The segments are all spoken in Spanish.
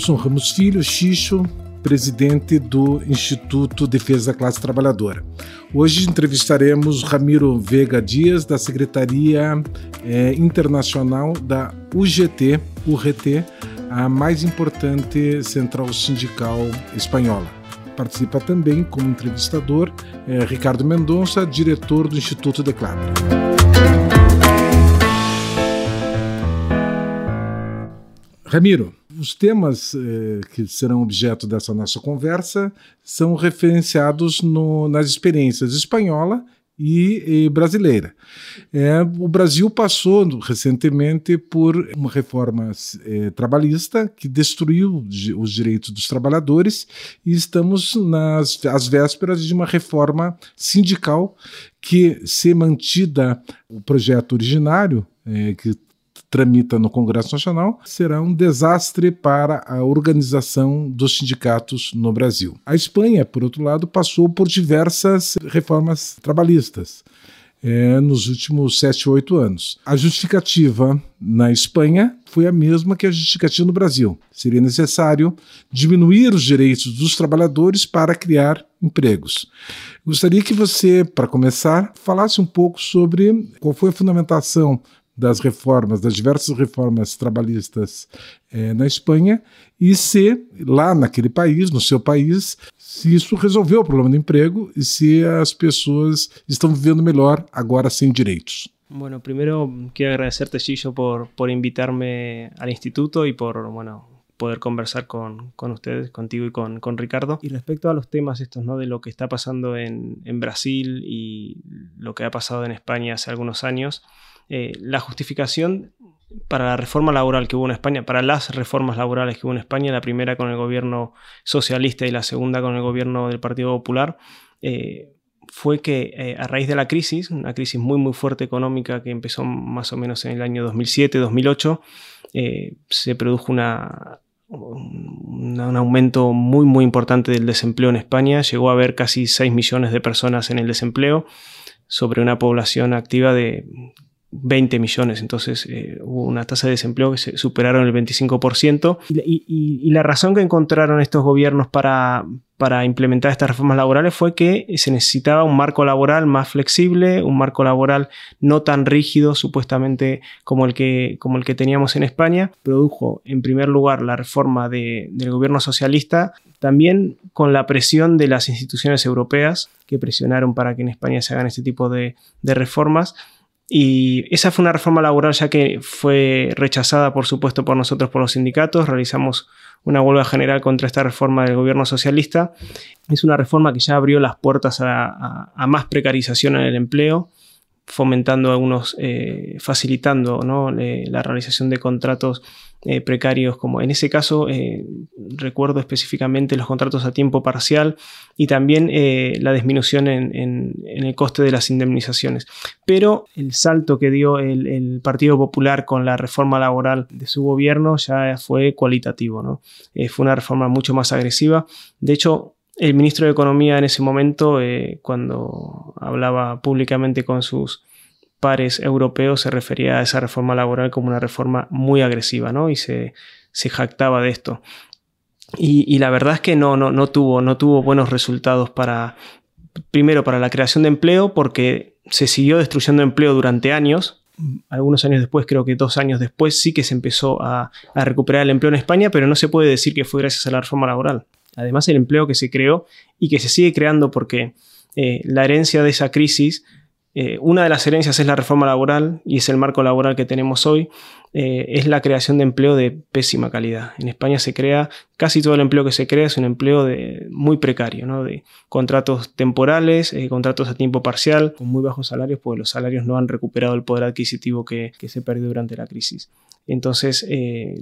Wilson Ramos Filho, Xixo, presidente do Instituto Defesa da Classe Trabalhadora. Hoje entrevistaremos Ramiro Vega Dias, da Secretaria eh, Internacional da UGT, URT, a mais importante central sindical espanhola. Participa também como entrevistador eh, Ricardo Mendonça, diretor do Instituto Declaro. Ramiro, os temas eh, que serão objeto dessa nossa conversa são referenciados no, nas experiências espanhola e, e brasileira. É, o Brasil passou recentemente por uma reforma é, trabalhista que destruiu os direitos dos trabalhadores e estamos nas às vésperas de uma reforma sindical que, se mantida o projeto originário, é, que tramita no Congresso Nacional será um desastre para a organização dos sindicatos no Brasil. A Espanha, por outro lado, passou por diversas reformas trabalhistas. É, nos últimos sete, oito anos. A justificativa na Espanha foi a mesma que a justificativa no Brasil. Seria necessário diminuir os direitos dos trabalhadores para criar empregos. Gostaria que você, para começar, falasse um pouco sobre qual foi a fundamentação das reformas, das diversas reformas trabalhistas eh, na Espanha, e se lá naquele país, no seu país, se isso resolveu o problema do emprego e se as pessoas estão vivendo melhor agora sem direitos. Bueno, primero quiero agradecerte, Gillo, por, por invitarme al instituto y por, bueno, poder conversar con, con ustedes, contigo y con, con, Ricardo. Y respecto a los temas estos, ¿no? De lo que está pasando en, en Brasil y lo que ha pasado en España hace algunos años, eh, la justificación para la reforma laboral que hubo en España, para las reformas laborales que hubo en España, la primera con el gobierno socialista y la segunda con el gobierno del Partido Popular, eh, fue que eh, a raíz de la crisis, una crisis muy muy fuerte económica que empezó más o menos en el año 2007-2008, se produjo un, aumento muy muy importante del desempleo en España, llegó a haber casi 6 millones de personas en el desempleo sobre una población activa de 20 millones, entonces eh, hubo una tasa de desempleo que se superaron el 25%. Y, la razón que encontraron estos gobiernos para, para implementar estas reformas laborales fue que se necesitaba un marco laboral más flexible, un marco laboral no tan rígido supuestamente como el que, como el que teníamos en España. Produjo en primer lugar la reforma del gobierno socialista, también con la presión de las instituciones europeas que presionaron para que en España se hagan este tipo de, de reformas y esa fue una reforma laboral ya que fue rechazada, por supuesto, por nosotros, por los sindicatos. Realizamos una huelga general contra esta reforma del gobierno socialista. Es una reforma que ya abrió las puertas a, más precarización en el empleo, fomentando algunos, eh, facilitando ¿no? la realización de contratos eh, precarios, como en ese caso eh, recuerdo específicamente los contratos a tiempo parcial y también la disminución en, el coste de las indemnizaciones. Pero el salto que dio el, Partido Popular con la reforma laboral de su gobierno ya fue cualitativo, ¿no? fue una reforma mucho más agresiva. De hecho, el ministro de Economía en ese momento, cuando hablaba públicamente con sus pares europeos se refería a esa reforma laboral como una reforma muy agresiva, ¿no? Y se, jactaba de esto. Y, la verdad es que no, no, no, tuvo, no tuvo buenos resultados para, primero, para la creación de empleo, porque se siguió destruyendo empleo durante años. Algunos años después, creo que dos años después, sí que se empezó a, recuperar el empleo en España, pero no se puede decir que fue gracias a la reforma laboral. Además, el empleo que se creó y que se sigue creando porque eh, la herencia de esa crisis eh, una de las herencias es la reforma laboral y es el marco laboral que tenemos hoy, eh, es la creación de empleo de pésima calidad. En España se crea, casi todo el empleo que se crea es un empleo de, muy precario, ¿no? de contratos temporales, contratos a tiempo parcial, con muy bajos salarios, porque los salarios no han recuperado el poder adquisitivo que, que se perdió durante la crisis. Entonces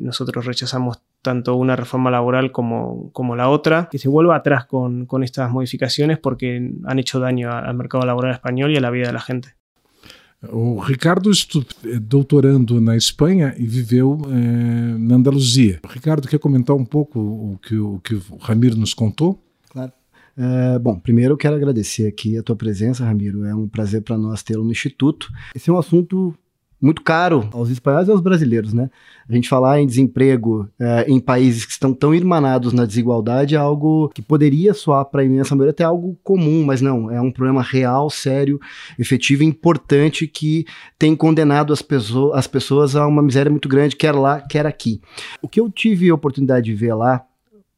nosotros rechazamos tanto una reforma laboral como, como la otra, que se vuelva atrás con, con estas modificaciones porque han hecho daño al mercado laboral español y a la vida de la gente. O Ricardo estu doutorando na Espanha e viveu eh, na Andaluzia. Ricardo, quer comentar um pouco o que o, que o Ramiro nos contou? Claro. É, bom, primeiro eu quero agradecer aqui a tua presença, Ramiro. É um prazer para nós tê-lo no Instituto. Esse é um assunto muito caro aos espanhóis e aos brasileiros, né? A gente falar em desemprego é, em países que estão tão irmanados na desigualdade é algo que poderia soar para a imensa maioria até algo comum, mas não, é um problema real, sério, efetivo e importante que tem condenado as, as pessoas a uma miséria muito grande, quer lá, quer aqui. O que eu tive a oportunidade de ver lá,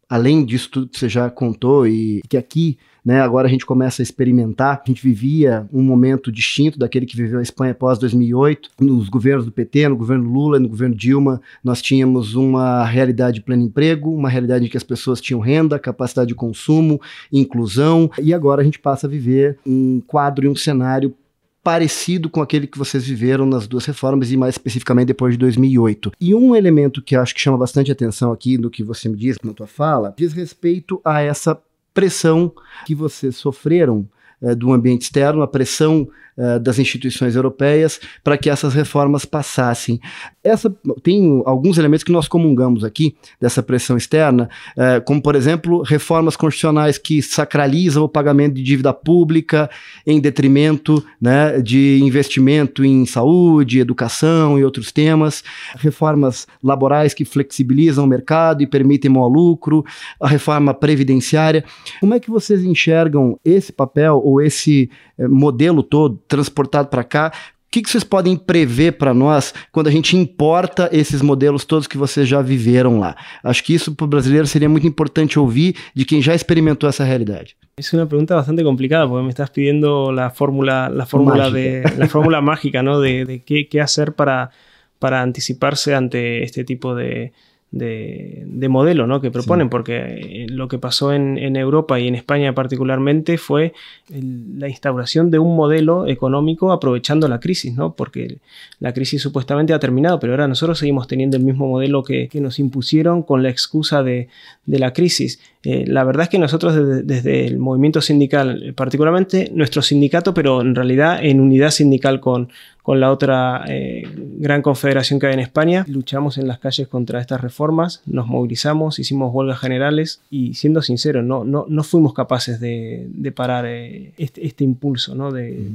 além disso tudo que você já contou e que aqui né? Agora a gente começa a experimentar. A gente vivia um momento distinto daquele que viveu a Espanha pós 2008. Nos governos do PT, no governo Lula, no governo Dilma, nós tínhamos uma realidade de pleno emprego, uma realidade em que as pessoas tinham renda, capacidade de consumo, inclusão. E agora a gente passa a viver um quadro e um cenário parecido com aquele que vocês viveram nas duas reformas e mais especificamente depois de 2008. E um elemento que acho que chama bastante atenção aqui no que você me diz na tua fala diz respeito a essa pressão que vocês sofreram é, do ambiente externo, a pressão é, das instituições europeias para que essas reformas passassem. Essa tem alguns elementos que nós comungamos aqui dessa pressão externa, é, como por exemplo reformas constitucionais que sacralizam o pagamento de dívida pública em detrimento né, de investimento em saúde, educação e outros temas, reformas laborais que flexibilizam o mercado e permitem maior lucro, a reforma previdenciária. Como é que vocês enxergam esse papel ou esse eh, modelo todo transportado para cá? O que, que vocês podem prever para nós quando a gente importa esses modelos todos que vocês já viveram lá? Acho que isso para o brasileiro seria muito importante ouvir de quem já experimentou essa realidade. Es una pregunta bastante complicada porque me estás pidiendo la fórmula, la fórmula de la fórmula mágica, ¿no? De, de qué, qué, hacer para, para anticiparse ante este tipo de, de, modelo ¿no? que proponen, porque eh, lo que pasó en, Europa y en España particularmente fue la instauración de un modelo económico aprovechando la crisis, ¿no? porque la crisis supuestamente ha terminado, pero ahora nosotros seguimos teniendo el mismo modelo que, nos impusieron con la excusa de, la crisis. Eh, la verdad es que nosotros desde, desde, el movimiento sindical, particularmente nuestro sindicato, pero en realidad en unidad sindical con, con la otra eh, gran confederación que hay en España. Luchamos en las calles contra estas reformas, nos movilizamos, hicimos huelgas generales y siendo sinceros, no, no, no fuimos capaces de, de parar eh, este, este, impulso ¿no? de,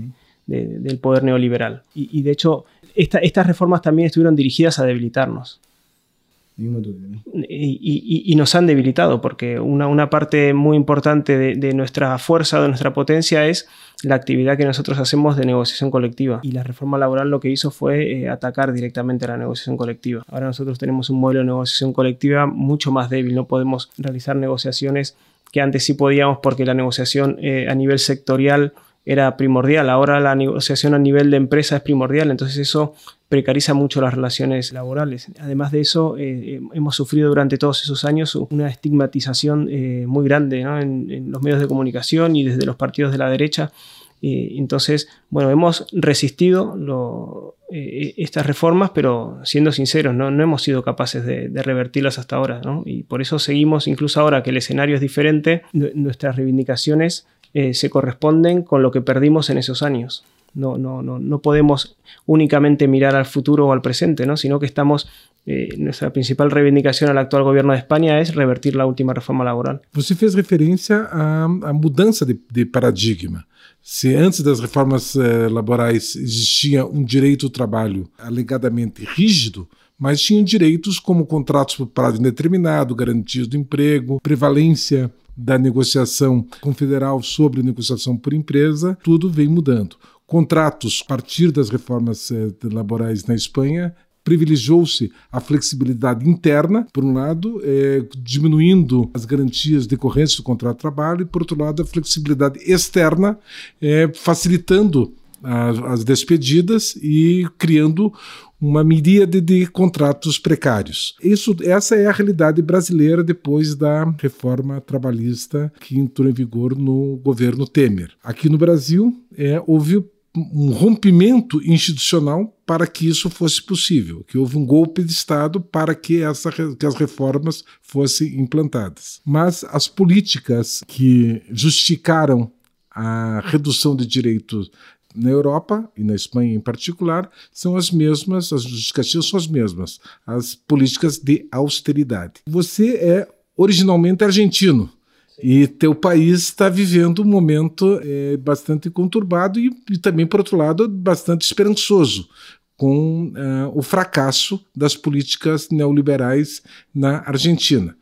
de, del poder neoliberal. Y, y de hecho, esta, estas reformas también estuvieron dirigidas a debilitarnos. Y, nos han debilitado porque una, parte muy importante de, de, nuestra fuerza, de nuestra potencia es la actividad que nosotros hacemos de negociación colectiva. Y la reforma laboral lo que hizo fue eh, atacar directamente a la negociación colectiva. Ahora nosotros tenemos un modelo de negociación colectiva mucho más débil. No podemos realizar negociaciones que antes sí podíamos porque la negociación eh, a nivel sectorial era primordial. Ahora la negociación a nivel de empresa es primordial. Entonces eso precariza mucho las relaciones laborales. Además de eso, eh, hemos sufrido durante todos esos años una estigmatización eh, muy grande en, los medios de comunicación y desde los partidos de la derecha. entonces, bueno, hemos resistido eh, estas reformas, pero siendo sinceros, no hemos sido capaces de, revertirlas hasta ahora. Y por eso seguimos, incluso ahora que el escenario es diferente, nuestras reivindicaciones se corresponden con lo que perdimos en esos años. No, no, no, no podemos únicamente mirar al futuro o al presente, ¿no? sino que estamos eh, nuestra principal reivindicação ao atual governo da Espanha é revertir a última reforma laboral. Você fez referência à, à mudança de, de, paradigma. Se antes das reformas eh, laborais existia um direito ao trabalho alegadamente rígido, mas tinham direitos como contratos por prazo indeterminado, garantias do emprego, prevalência da negociação confederal sobre negociação por empresa, tudo vem mudando. Contratos a partir das reformas eh, laborais na Espanha privilegiou-se a flexibilidade interna, por um lado, eh, diminuindo as garantias decorrentes do contrato de trabalho, e, por outro lado, a flexibilidade externa, eh, facilitando as despedidas e criando uma miríade de contratos precários. Isso, essa é a realidade brasileira depois da reforma trabalhista que entrou em vigor no governo Temer. Aqui no Brasil, é, houve um rompimento institucional para que isso fosse possível, que houve um golpe de Estado para que, essa, que as reformas fossem implantadas. Mas as políticas que justificaram a redução de direitos na Europa e na Espanha em particular são as mesmas, as justificativas são as mesmas, as políticas de austeridade. Você é originalmente argentino. E teu país está vivendo um momento é, bastante conturbado e, e, também, por outro lado, bastante esperançoso com uh, o fracasso das políticas neoliberais na Argentina.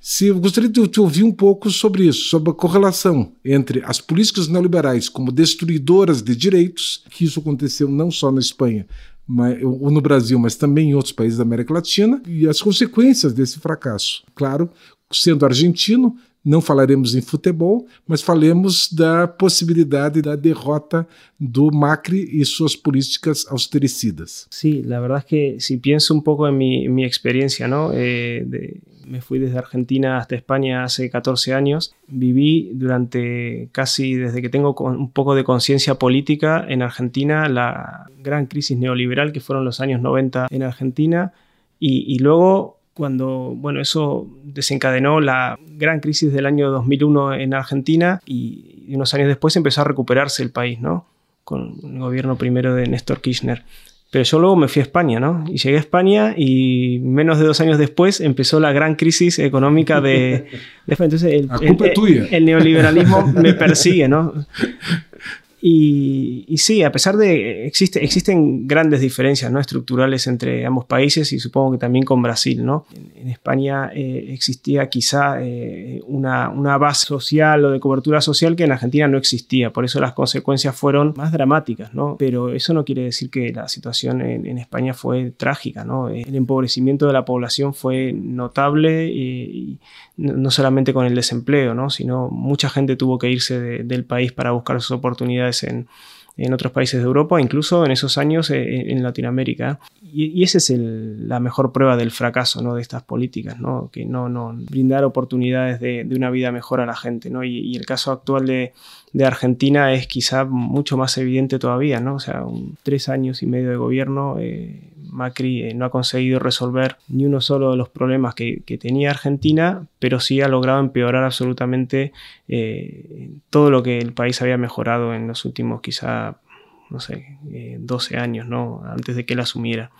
Se eu gostaria de te ouvir um pouco sobre isso, sobre a correlação entre as políticas neoliberais como destruidoras de direitos, que isso aconteceu não só na Espanha, mas, ou no Brasil, mas também em outros países da América Latina, e as consequências desse fracasso. Claro, sendo argentino, não falaremos em futebol, mas falemos da possibilidade da derrota do Macri y sus políticas austericidas. Sí, la verdad es que si pienso un poco en mi, experiencia, ¿no? Eh, me fui desde Argentina hasta España hace 14 años. Viví durante casi desde que tengo un poco de conciencia política en Argentina la gran crisis neoliberal que fueron los años 90 en Argentina y luego cuando bueno, eso desencadenó la gran crisis del año 2001 en Argentina y unos años después empezó a recuperarse el país, ¿no? Con el gobierno primero de Néstor Kirchner. Pero yo luego me fui a España, ¿no? Y llegué a España y menos de dos años después empezó la gran crisis económica de... Entonces el, el, el neoliberalismo me persigue, ¿no? Y, sí, a pesar de existe, existen grandes diferencias ¿no? estructurales entre ambos países y supongo que también con Brasil. ¿no? En, España eh, existía quizá eh, una, una, base social o de cobertura social que en Argentina no existía, por eso las consecuencias fueron más dramáticas, ¿no? pero eso no quiere decir que la situación en, España fue trágica. ¿no? El empobrecimiento de la población fue notable y, no solamente con el desempleo, ¿no? sino mucha gente tuvo que irse del país para buscar sus oportunidades en, en otros países de Europa, incluso en esos años eh, en, Latinoamérica. Y, esa es la mejor prueba del fracaso ¿no? de estas políticas, ¿no? que no, no brindar oportunidades de, una vida mejor a la gente. ¿no? Y, el caso actual de, de, Argentina es quizá mucho más evidente todavía, ¿no? o sea, tres años y medio de gobierno. Eh, Macri eh, no ha conseguido resolver ni uno solo de los problemas que, tenía Argentina, pero sí ha logrado empeorar absolutamente eh, todo lo que el país había mejorado en los últimos quizá, no sé, 12 eh, años, ¿no? Antes de que él asumiera.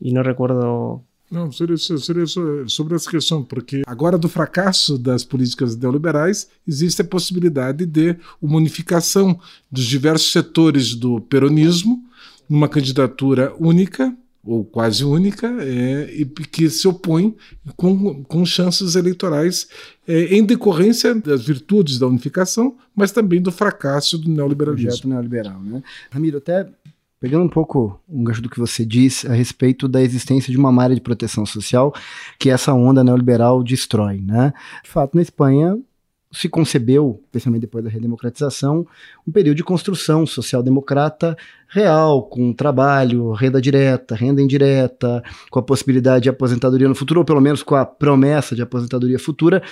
Y no recuerdo Não, seria, seria sobre essa questão, porque agora do fracasso das políticas neoliberais existe a possibilidade de uma unificação dos diversos setores do peronismo numa candidatura única ou quase única, é, e que se opõe com, com chances eleitorais é, em decorrência das virtudes da unificação, mas também do fracasso do neoliberalismo. Projeto neoliberal, né? Ramiro, até pegando um pouco um gancho do que você disse a respeito da existência de uma malha de proteção social que essa onda neoliberal destrói, né? De fato, na Espanha, se concebeu, especialmente depois da redemocratização, um período de construção social-democrata real, com trabalho, renda direta, renda indireta, com a possibilidade de aposentadoria no futuro, ou pelo menos com a promessa de aposentadoria futura,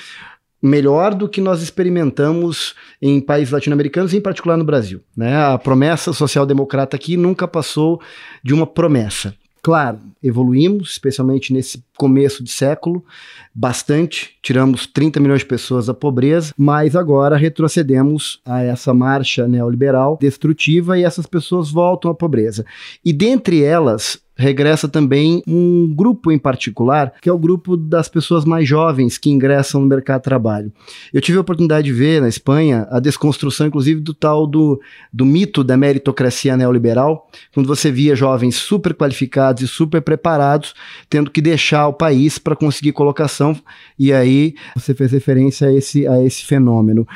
melhor do que nós experimentamos em países latino-americanos, em particular no Brasil. Né? A promessa social-democrata aqui nunca passou de uma promessa. Claro, evoluímos, especialmente nesse começo de século, bastante, tiramos 30 milhões de pessoas da pobreza, mas agora retrocedemos a essa marcha neoliberal destrutiva e essas pessoas voltam à pobreza. E dentre elas, regressa também um grupo em particular, que é o grupo das pessoas mais jovens que ingressam no mercado de trabalho. Eu tive a oportunidade de ver na Espanha a desconstrução, inclusive, do tal do, do mito da meritocracia neoliberal, quando você via jovens super qualificados e super preparados tendo que deixar o país para conseguir colocação, e aí você fez referência a esse, a esse fenômeno.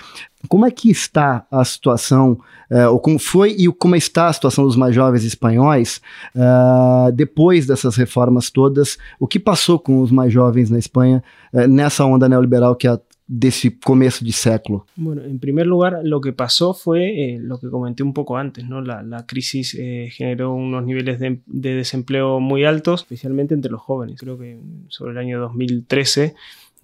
Como é que está a situação, uh, ou como foi e como está a situação dos mais jovens espanhóis uh, depois dessas reformas todas? O que passou com os mais jovens na Espanha uh, nessa onda neoliberal que a desse começo de século? Bueno, en primer lugar, lo que pasó fue eh, lo que comenté un poco antes, ¿no? La, crisis eh, generó unos niveles de, de, desempleo muy altos, especialmente entre los jóvenes. Creo que sobre el año 2013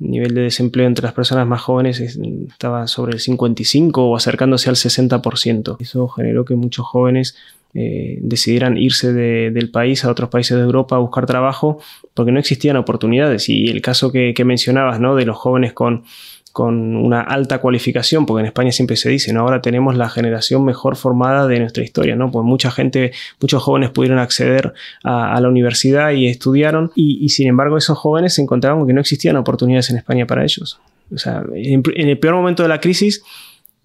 el nivel de desempleo entre las personas más jóvenes estaba sobre el 55 o acercándose al 60%. Eso generó que muchos jóvenes eh, decidieran irse de, del país a otros países de Europa a buscar trabajo porque no existían oportunidades. Y el caso que, que mencionabas, ¿no? De los jóvenes con con una alta cualificación, porque en España siempre se dice, ¿no? ahora tenemos la generación mejor formada de nuestra historia, ¿no? pues mucha gente, muchos jóvenes pudieron acceder a, la universidad y estudiaron, y, sin embargo esos jóvenes se encontraban que no existían oportunidades en España para ellos. O sea, en, el peor momento de la crisis,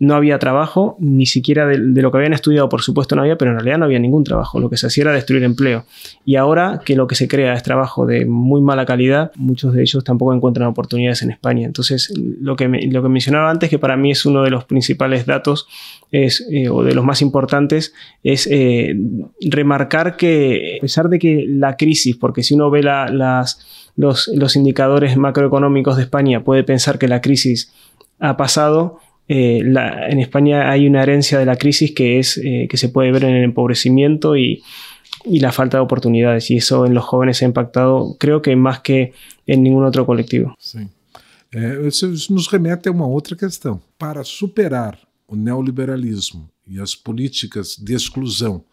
no había trabajo, ni siquiera de, lo que habían estudiado, por supuesto, no había, pero en realidad no había ningún trabajo. Lo que se hacía era destruir empleo. Y ahora que lo que se crea es trabajo de muy mala calidad, muchos de ellos tampoco encuentran oportunidades en España. Entonces, lo que, lo que mencionaba antes, que para mí es uno de los principales datos es, eh, o de los más importantes, es eh, remarcar que, a pesar de que la crisis, porque si uno ve las, los, los indicadores macroeconómicos de España, puede pensar que la crisis ha pasado, eh, en España hay una herencia de la crisis que, es, eh, que se puede ver en el empobrecimiento y, la falta de oportunidades. Y eso en los jóvenes ha impactado, creo que más que en ningún otro colectivo. Sim. isso nos remete a uma outra questão. Para superar o neoliberalismo e as políticas de exclusão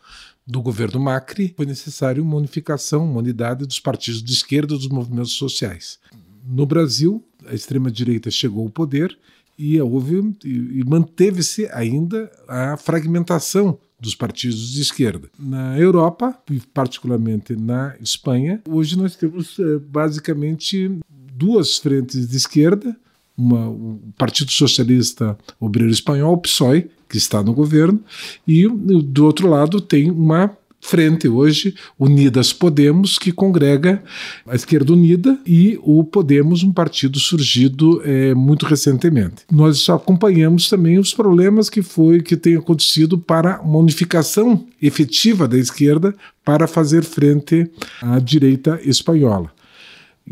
do governo Macri, foi necessário uma unificação, uma unidade dos partidos de esquerda dos movimentos sociais. No Brasil, a extrema-direita chegou ao poder e houve e manteve-se ainda a fragmentação dos partidos de esquerda. Na Europa, e particularmente na Espanha, hoje nós temos eh, basicamente duas frentes de esquerda, uma, o Partido Socialista Obreiro Espanhol, o PSOE, que está no governo, e do outro lado tem uma frente hoje, Unidas Podemos, que congrega a esquerda unida e o Podemos, um partido surgido é, muito recentemente. Nós acompanhamos também os problemas que foi que tem acontecido para uma unificação efetiva da esquerda para fazer frente à direita espanhola.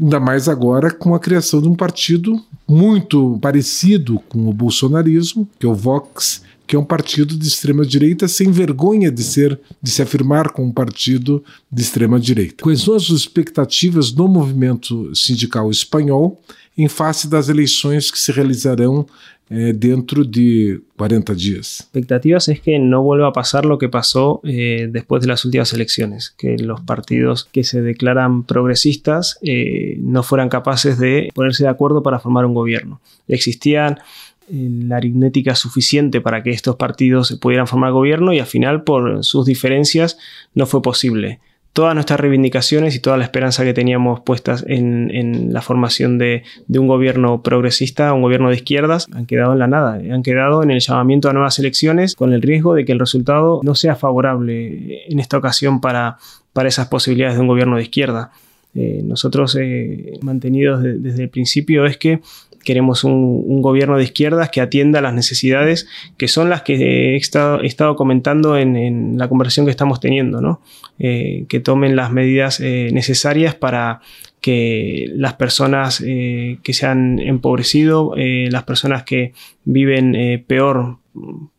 Ainda mais agora com a criação de um partido muito parecido com o bolsonarismo, que é o Vox, que é um partido de extrema direita sem vergonha de ser de se afirmar como um partido de extrema direita. Quais são as expectativas do movimento sindical espanhol em face das eleições que se realizarão eh, dentro de 40 días. Expectativas es que no vuelva a pasar lo que pasó eh, después de las últimas elecciones, que los partidos que se declaran progresistas eh, no fueran capaces de ponerse de acuerdo para formar un gobierno. Existían la aritmética suficiente para que estos partidos pudieran formar gobierno y al final por sus diferencias no fue posible. Todas nuestras reivindicaciones y toda la esperanza que teníamos puestas en, la formación de, un gobierno progresista, un gobierno de izquierdas, han quedado en la nada. Han quedado en el llamamiento a nuevas elecciones con el riesgo de que el resultado no sea favorable en esta ocasión para, para esas posibilidades de un gobierno de izquierda. Eh, nosotros eh, mantenidos desde el principio es que queremos un, gobierno de izquierdas que atienda las necesidades que son las que he estado, comentando en, la conversación que estamos teniendo, ¿no? Eh, que tomen las medidas eh, necesarias para que las personas eh, que se han empobrecido, las personas que viven peor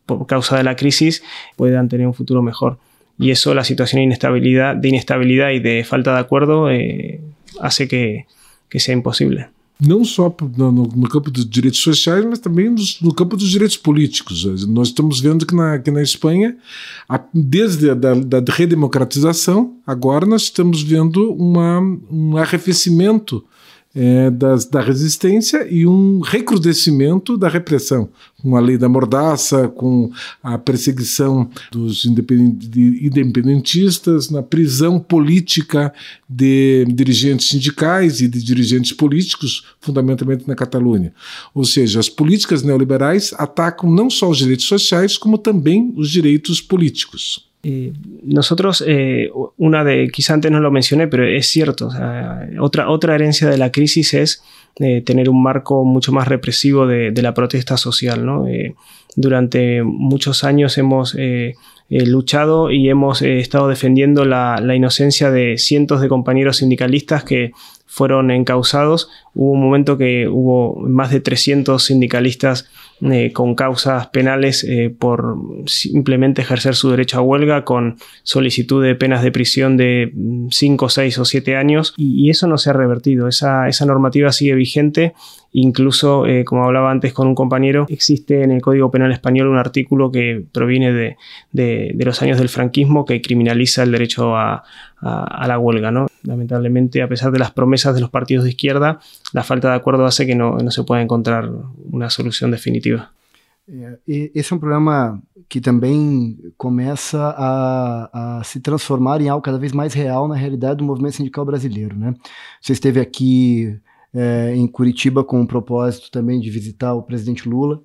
por causa de la crisis, puedan tener un futuro mejor. Y eso, la situación de inestabilidad, de inestabilidad y de falta de acuerdo, hace que sea imposible. Não só no, no, campo dos direitos sociais, mas também no campo dos direitos políticos. Nós estamos vendo que na, que na Espanha, a, desde a da, da redemocratização, agora nós estamos vendo uma, um arrefecimento é, das, da resistência e um recrudescimento da repressão, com a lei da mordaça, com a perseguição dos independentistas, na prisão política de dirigentes sindicais e de dirigentes políticos, fundamentalmente na Catalunha. Ou seja, as políticas neoliberais atacam não só os direitos sociais, como também os direitos políticos. Eh, nosotros, eh, una de, quizá antes no lo mencioné, pero es cierto, otra, otra herencia de la crisis es eh, tener un marco mucho más represivo de, la protesta social. durante muchos años hemos luchado y hemos estado defendiendo la, la, inocencia de cientos de compañeros sindicalistas que fueron encausados. Hubo un momento que hubo más de 300 sindicalistas eh, con causas penales eh, por simplemente ejercer su derecho a huelga con solicitud de penas de prisión de 5, 6 o 7 años y, eso no se ha revertido. Esa, esa normativa sigue vigente. Incluso, eh, como hablaba antes con un compañero, existe en el Código Penal Español un artículo que proviene de, los años del franquismo que criminaliza el derecho a, la huelga. Lamentablemente, a pesar de las promesas de los partidos de izquierda, la falta de acuerdo hace que no, se pueda encontrar una solución definitiva. Esse é um problema que também começa a, se transformar em algo cada vez mais real na realidade do movimento sindical brasileiro. Né? Você esteve é, em Curitiba com o propósito também de visitar o presidente Lula.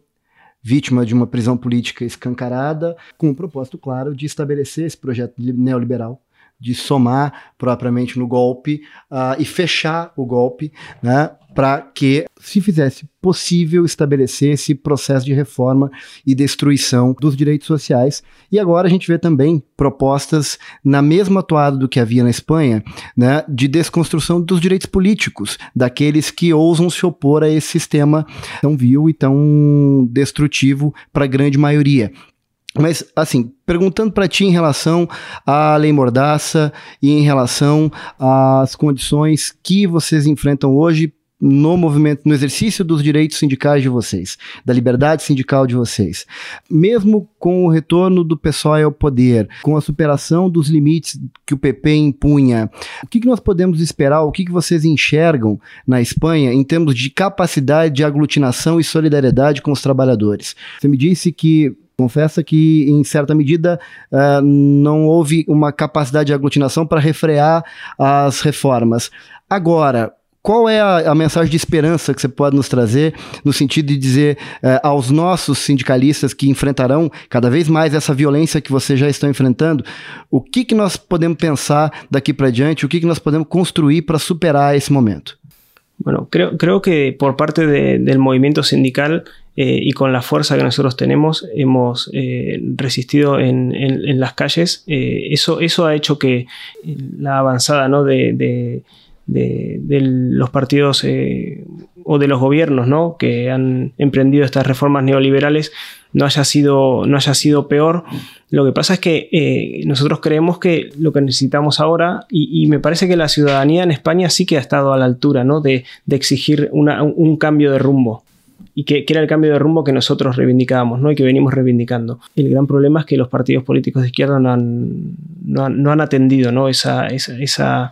vítima de uma prisão política escancarada, com o propósito claro de estabelecer esse projeto neoliberal de somar propriamente no golpe uh, e fechar o golpe, né, para que se fizesse possível estabelecer esse processo de reforma e destruição dos direitos sociais. E agora a gente vê também propostas na mesma toada do que havia na Espanha, né, de desconstrução dos direitos políticos, daqueles que ousam se opor a esse sistema tão vil e tão destrutivo para a grande maioria. Mas, assim, perguntando para ti em relação à lei mordaça e em relação às condições que vocês enfrentam hoje no movimento, no exercício dos direitos sindicais de vocês, da liberdade sindical de vocês. Mesmo com o retorno do pessoal ao poder, com a superação dos limites que o PP impunha, o que, que nós podemos esperar, o que, que vocês enxergam na Espanha em termos de capacidade de aglutinação e solidariedade com os trabalhadores? Você me disse que confessa que, em certa medida, uh, não houve uma capacidade de aglutinação para refrear as reformas. Agora, qual é a, a, mensagem de esperança que você pode nos trazer, no sentido de dizer uh, aos nossos sindicalistas que enfrentarão cada vez mais essa violência que vocês já estão enfrentando, o que, que nós podemos pensar daqui para diante, o que, que nós podemos construir para superar esse momento? Bueno, creo, creo que por parte de, del movimiento sindical Eh, y con la fuerza que nosotros tenemos hemos eh, resistido en, las calles. Eh, eso, eso ha hecho que la avanzada de, los partidos o de los gobiernos ¿no? que han emprendido estas reformas neoliberales no haya sido, no haya sido peor. Lo que pasa es que nosotros creemos que lo que necesitamos ahora, y, me parece que la ciudadanía en España sí que ha estado a la altura de, exigir un cambio de rumbo y que, era el cambio de rumbo que nosotros reivindicábamos ¿no? y que venimos reivindicando. El gran problema es que los partidos políticos de izquierda no han, no han, atendido ¿no? Esa, esa,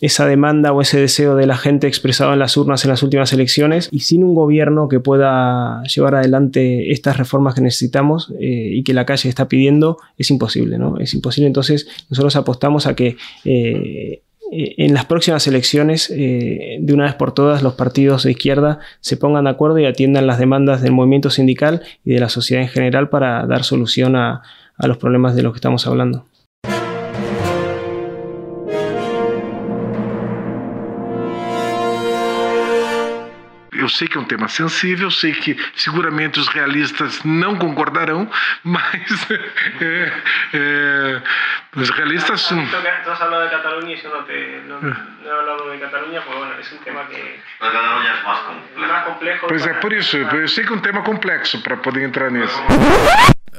esa, demanda o ese deseo de la gente expresado en las urnas en las últimas elecciones y sin un gobierno que pueda llevar adelante estas reformas que necesitamos eh, y que la calle está pidiendo es imposible, ¿no? Es imposible. Entonces nosotros apostamos a que eh, en las próximas elecciones, eh, de una vez por todas, los partidos de izquierda se pongan de acuerdo y atiendan las demandas del movimiento sindical y de la sociedad en general para dar solución a, a los problemas de los que estamos hablando. Eu sei que é um tema sensível, sei que seguramente os realistas não concordarão, mas é, é, os realistas has hablado de Cataluña y no, te, no, no he hablado de Cataluña, porque bueno, es un tema que. Mas Cataluña é mais complexo. Mais complexo pois é, por isso, eu sei que é um tema complexo para poder entrar nisso.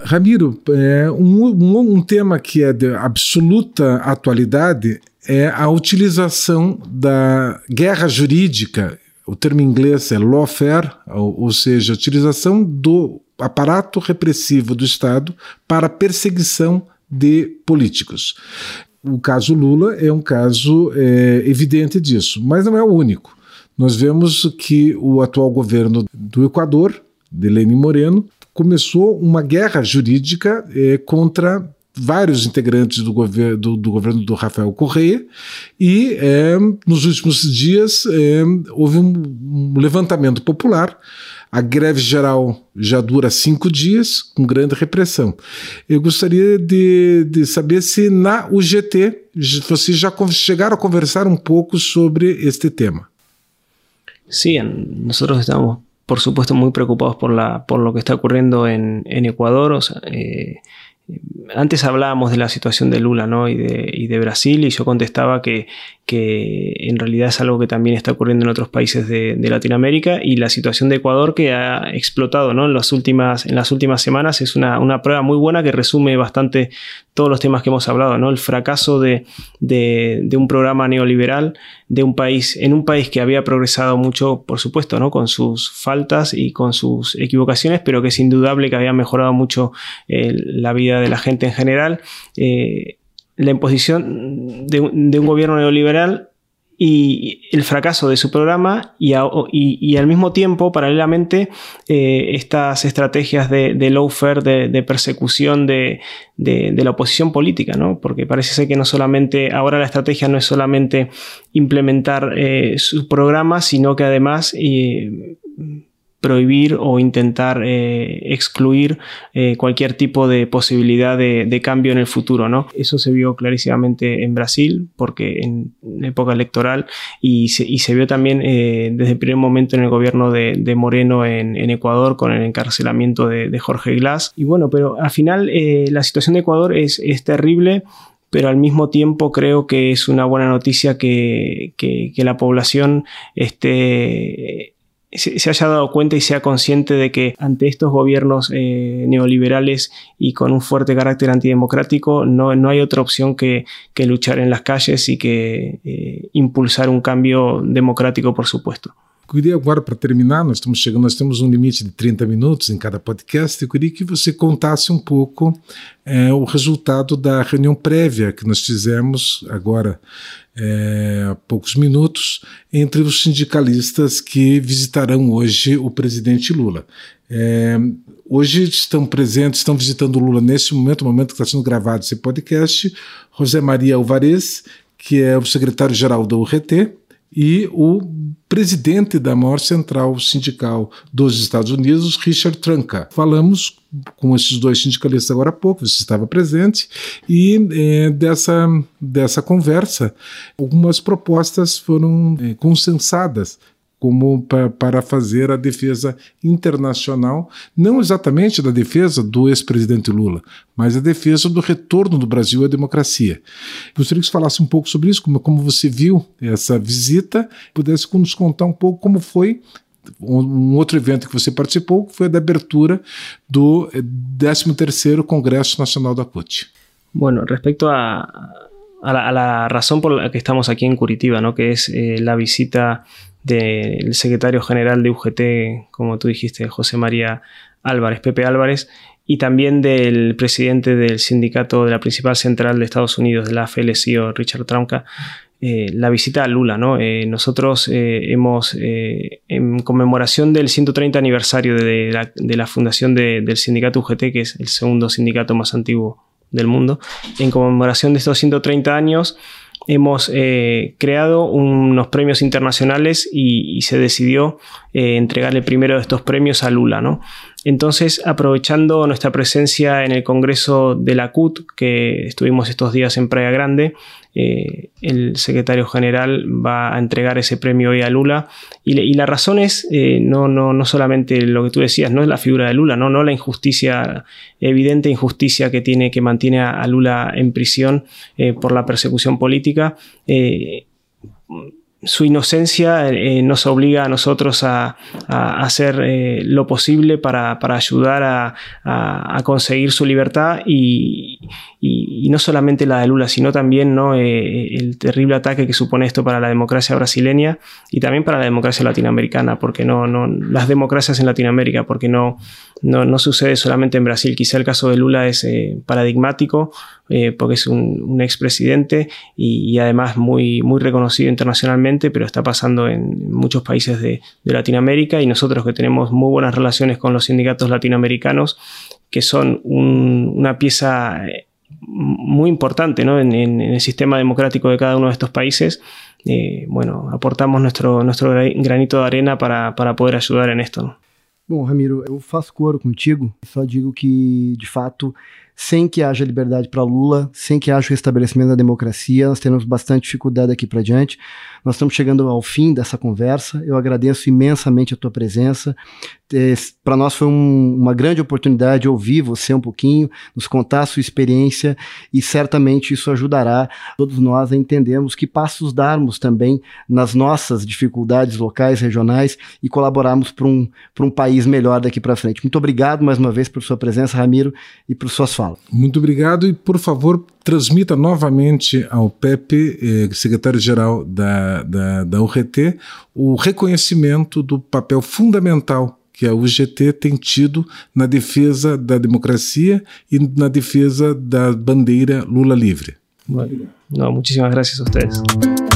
Ramiro, é, um, um, um tema que é de absoluta atualidade é a utilização da guerra jurídica o termo inglês é lawfare, ou, ou seja, a utilização do aparato repressivo do Estado para perseguição de políticos. O caso Lula é um caso é, evidente disso, mas não é o único. Nós vemos que o atual governo do Equador, de Lenin Moreno, começou uma guerra jurídica é, contra vários integrantes do, gover do, do governo do Rafael Correia e é, nos últimos dias é, houve um, levantamento popular. A greve geral já dura cinco dias, com grande repressão. Eu gostaria de, de saber se na UGT vocês já chegaram a conversar um pouco sobre este tema. Sí, nosotros estamos, por supuesto, muy preocupados por, la, por lo que está ocurriendo en, en Ecuador. O sea, eh, antes hablábamos de la situación de Lula ¿no? y, de, y de Brasil y yo contestaba que, que en realidad es algo que también está ocurriendo en otros países de, Latinoamérica y la situación de Ecuador que ha explotado ¿no? en, las últimas, en las últimas semanas es una, una, prueba muy buena que resume bastante todos los temas que hemos hablado, ¿no? el fracaso de, de, de, un programa neoliberal de un país, en un país que había progresado mucho, por supuesto, ¿no? con sus faltas y con sus equivocaciones, pero que es indudable que había mejorado mucho eh, la vida de la gente en general. Eh, la imposición de, un gobierno neoliberal y el fracaso de su programa y, al mismo tiempo, paralelamente, eh, estas estrategias de, de lawfare, de, persecución de, la oposición política, ¿no? Porque parece ser que no solamente, ahora la estrategia no es solamente implementar eh, su programa, sino que además prohibir o intentar eh, excluir eh, cualquier tipo de posibilidad de, cambio en el futuro. ¿no? Eso se vio clarísimamente en Brasil, porque en época electoral, y se, vio también eh, desde el primer momento en el gobierno de, Moreno en, Ecuador con el encarcelamiento de, Jorge Glass. Y bueno, pero al final la situación de Ecuador es, terrible pero al mismo tiempo creo que es una buena noticia que, que la población esté se, haya dado cuenta y sea consciente de que ante estos gobiernos eh, neoliberales y con un fuerte carácter antidemocrático no, no hay otra opción que, que, luchar en las calles y que eh, impulsar un cambio democrático, por supuesto. Queria agora, para terminar, nós estamos chegando, nós temos um limite de 30 minutos em cada podcast. Eu queria que você contasse um pouco é, o resultado da reunião prévia que nós fizemos agora é, há poucos minutos entre os sindicalistas que visitarão hoje o presidente Lula. É, hoje estão presentes, estão visitando o Lula nesse momento, no momento que está sendo gravado esse podcast, José Maria Alvarez, que é o secretário-geral da URT, e o presidente da maior central sindical dos Estados Unidos, Richard Tranca. Falamos com esses dois sindicalistas agora há pouco, você estava presente, e é, dessa, dessa conversa, algumas propostas foram é, consensadas como para fazer a defesa internacional, não exatamente da defesa do ex-presidente Lula, mas a defesa do retorno do Brasil à democracia. Gostaria que você falasse um pouco sobre isso, como, como você viu essa visita, pudesse nos contar um pouco como foi um outro evento que você participou, que foi a da abertura do 13º Congresso Nacional da CUT. Bueno, respecto a, a, la, a la razón por la que estamos aquí en Curitiba, ¿no? que es eh, la visita del secretario general de UGT, como tú dijiste, José María Álvarez, Pepe Álvarez, y también del presidente del sindicato de la principal central de Estados Unidos, de la FLCO, Richard Trumka, eh, la visita a Lula. Eh, nosotros eh, hemos, en conmemoración del 130 aniversario de la, fundación del sindicato UGT, que es el segundo sindicato más antiguo del mundo, en conmemoración de estos 130 años, hemos eh, creado unos premios internacionales y, se decidió eh, entregar el primero de estos premios a Lula. ¿no? Entonces, aprovechando nuestra presencia en el Congreso de la CUT, que estuvimos estos días en Praia Grande, eh, el secretario general va a entregar ese premio hoy a Lula. Y, la razón es eh, no, no, no, solamente lo que tú decías, no es la figura de Lula, no, no la injusticia, evidente injusticia que tiene, que mantiene a, Lula en prisión eh, por la persecución política su inocencia eh, nos obliga a nosotros a, hacer eh, lo posible para, ayudar a, conseguir su libertad y, no solamente la de Lula, sino también ¿no? Eh, el terrible ataque que supone esto para la democracia brasileña y también para la democracia latinoamericana, porque no, las democracias en Latinoamérica, porque no, no, sucede solamente en Brasil. Quizá el caso de Lula es paradigmático, porque es un, expresidente y, y, además muy, muy reconocido internacionalmente pero está pasando en muchos países de, Latinoamérica y nosotros que tenemos muy buenas relaciones con los sindicatos latinoamericanos, que son una pieza eh, muy importante en, el sistema democrático de cada uno de estos países, eh, bueno, aportamos nuestro, nuestro granito de arena para, para poder ayudar en esto. Bom, Ramiro, eu faço coro contigo, só digo que, de fato, sem que haja liberdade para Lula, sem que haja o restabelecimento da democracia, nós teremos bastante dificuldade aqui para diante. Nós estamos chegando ao fim dessa conversa. Eu agradeço imensamente a tua presença. Para nós foi um, uma grande oportunidade ouvir você um pouquinho, nos contar a sua experiência e certamente isso ajudará todos nós a entendermos que passos darmos também nas nossas dificuldades locais, regionais e colaborarmos para um, um país melhor daqui para frente. Muito obrigado mais uma vez por sua presença, Ramiro, e por suas falas. Muito obrigado e, por favor, transmita novamente ao Pepe, eh, secretário-geral da, da, da URT, o reconhecimento do papel fundamental que a UGT tem tido na defesa da democracia e na defesa da bandeira Lula livre. Bueno, no, muchísimas gracias a ustedes.